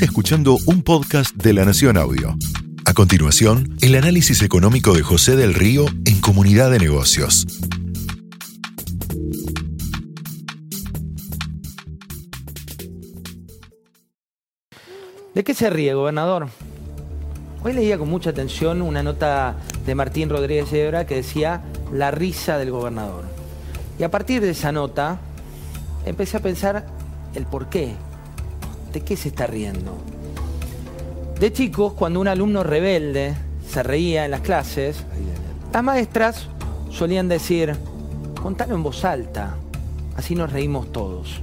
Escuchando un podcast de La Nación Audio. A continuación, el análisis económico de José del Río en Comunidad de Negocios. ¿De qué se ríe, gobernador? Hoy leía con mucha atención una nota de Martín Rodríguez Hebra que decía la risa del gobernador. Y a partir de esa nota empecé a pensar el por qué. ¿De qué se está riendo? De chicos, cuando un alumno rebelde se reía en las clases, las maestras solían decir, contalo en voz alta, así nos reímos todos.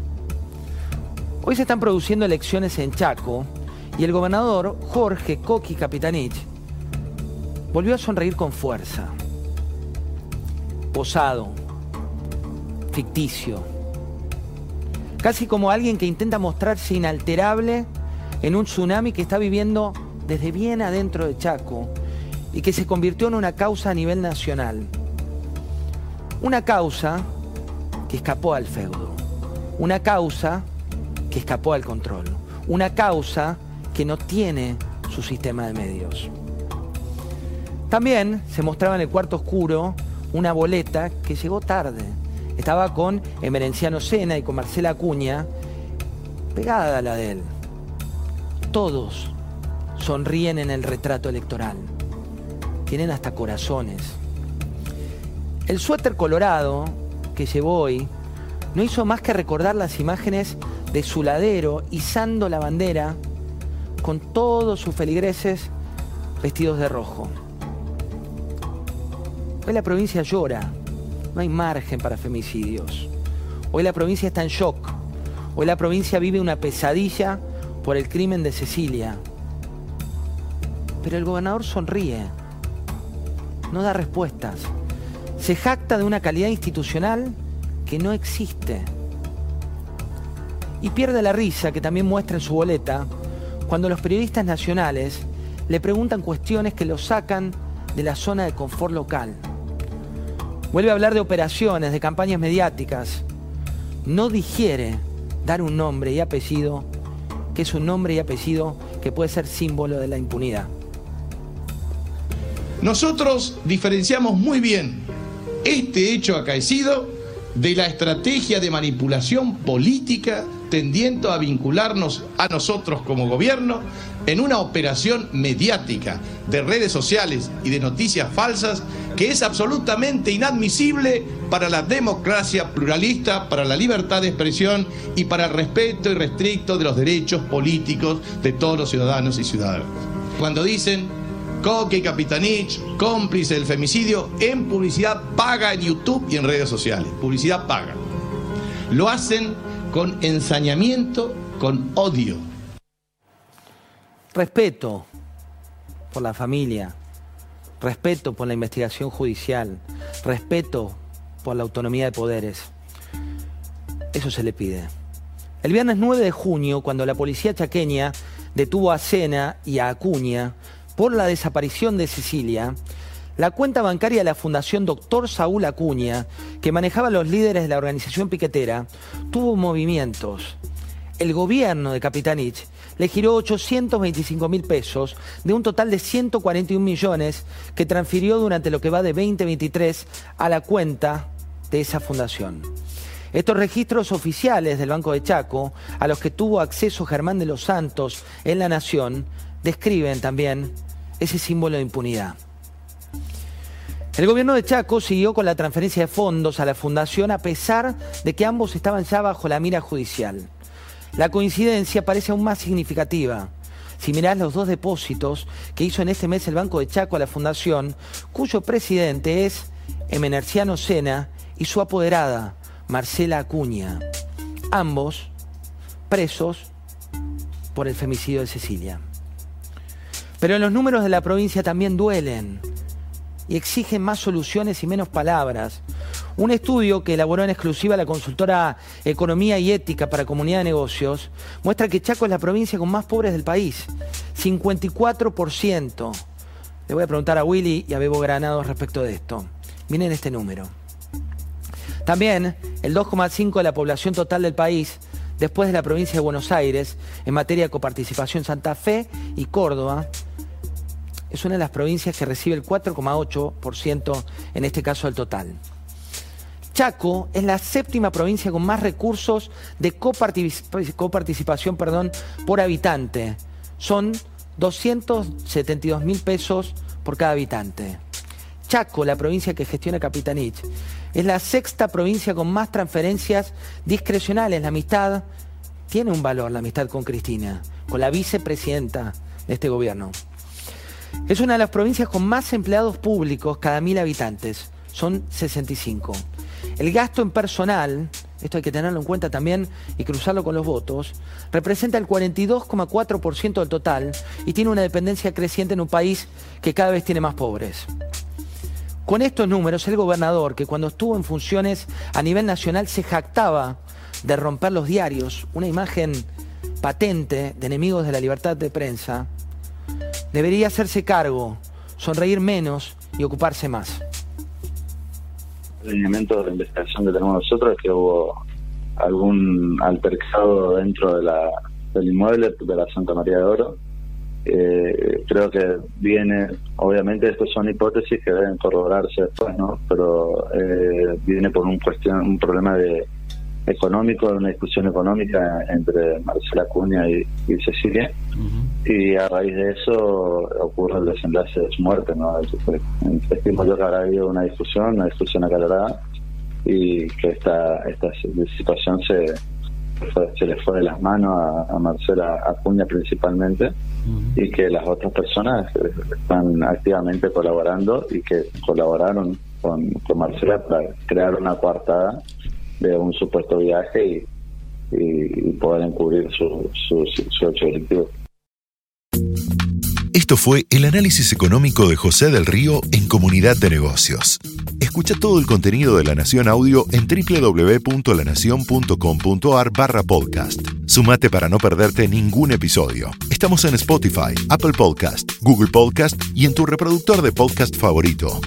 Hoy se están produciendo elecciones en Chaco y el gobernador Jorge Coqui Capitanich volvió a sonreír con fuerza. Posado, ficticio, casi como alguien que intenta mostrarse inalterable en un tsunami que está viviendo desde bien adentro de Chaco y que se convirtió en una causa a nivel nacional. Una causa que escapó al feudo, una causa que escapó al control, una causa que no tiene su sistema de medios. También se mostraba en el cuarto oscuro una boleta que llegó tarde. Estaba con Emerenciano Sena y con Marcela Acuña, pegada a la de él. Todos sonríen en el retrato electoral. Tienen hasta corazones. El suéter colorado que llevó hoy no hizo más que recordar las imágenes de su ladero izando la bandera con todos sus feligreses vestidos de rojo. Hoy la provincia llora, no hay margen para femicidios. Hoy la provincia está en shock. Hoy la provincia vive una pesadilla por el crimen de Cecilia. Pero el gobernador sonríe, no da respuestas, se jacta de una calidad institucional que no existe. Y pierde la risa que también muestra en su boleta cuando los periodistas nacionales le preguntan cuestiones que lo sacan de la zona de confort local. Vuelve a hablar de operaciones, de campañas mediáticas. No digiere dar un nombre y apellido, que es un nombre y apellido que puede ser símbolo de la impunidad. Nosotros diferenciamos muy bien este hecho acaecido de la estrategia de manipulación política tendiendo a vincularnos a nosotros como gobierno en una operación mediática de redes sociales y de noticias falsas que es absolutamente inadmisible para la democracia pluralista, para la libertad de expresión y para el respeto irrestricto de los derechos políticos de todos los ciudadanos y ciudadanas. Cuando dicen Coque y Capitanich, cómplice del femicidio, en publicidad paga en YouTube y en redes sociales. Publicidad paga. Lo hacen con ensañamiento, con odio. Respeto por la familia, respeto por la investigación judicial, respeto por la autonomía de poderes. Eso se le pide. El viernes 9 de junio, cuando la policía chaqueña detuvo a Sena y a Acuña por la desaparición de Sicilia, la cuenta bancaria de la Fundación Doctor Saúl Acuña, que manejaba los líderes de la organización piquetera, tuvo movimientos. El gobierno de Capitanich le giró 825 mil pesos de un total de 141 millones que transfirió durante lo que va de 2023 a la cuenta de esa fundación. Estos registros oficiales del Banco de Chaco, a los que tuvo acceso Germán de los Santos en La Nación, describen también ese símbolo de impunidad. El gobierno de Chaco siguió con la transferencia de fondos a la fundación a pesar de que ambos estaban ya bajo la mira judicial. La coincidencia parece aún más significativa. Si mirás los dos depósitos que hizo en este mes el Banco de Chaco a la fundación, cuyo presidente es Emenerciano Sena y su apoderada, Marcela Acuña. Ambos presos por el femicidio de Cecilia. Pero los números de la provincia también duelen y exigen más soluciones y menos palabras. Un estudio que elaboró en exclusiva la consultora Economía y Ética para Comunidad de Negocios muestra que Chaco es la provincia con más pobres del país, 54%. Le voy a preguntar a Willy y a Bebo Granados respecto de esto. Miren este número. También el 2,5% de la población total del país después de la provincia de Buenos Aires en materia de coparticipación. Santa Fe y Córdoba es una de las provincias que recibe el 4,8% en este caso del total. Chaco es la séptima provincia con más recursos de coparticipación perdón, por habitante. Son 272 mil pesos por cada habitante. Chaco, la provincia que gestiona Capitanich, es la sexta provincia con más transferencias discrecionales. La amistad tiene un valor, la amistad con Cristina, con la vicepresidenta de este gobierno. Es una de las provincias con más empleados públicos cada mil habitantes. Son 65. El gasto en personal, esto hay que tenerlo en cuenta también y cruzarlo con los votos, representa el 42,4% del total y tiene una dependencia creciente en un país que cada vez tiene más pobres. Con estos números, el gobernador, que cuando estuvo en funciones a nivel nacional se jactaba de romper los diarios, una imagen patente de enemigos de la libertad de prensa, debería hacerse cargo, sonreír menos y ocuparse más. El lineamiento de investigación que tenemos nosotros es que hubo algún altercado dentro de la, del inmueble de la Santa María de Oro. Eh, creo que viene, obviamente, estos son hipótesis que deben corroborarse después, ¿no? Pero eh, viene por un cuestión, un problema de económico, una discusión económica entre Marcela Cuña y, Cecilia, y a raíz de eso ocurre el desenlace de su muerte. ¿no? Estimo yo que habrá habido una discusión, una discusión aclarada, y que esta, esta situación se, se le fue de las manos a, Marcela Acuña principalmente y que las otras personas están activamente colaborando y que colaboraron con, con Marcela para crear una coartada de un supuesto viaje y, poder encubrir su hecho delictivo. Esto fue el análisis económico de José del Río en Comunidad de Negocios. Escucha todo el contenido de La Nación Audio en www.lanacion.com.ar barra podcast. Sumate para no perderte ningún episodio. Estamos en Spotify, Apple Podcast, Google Podcast y en tu reproductor de podcast favorito.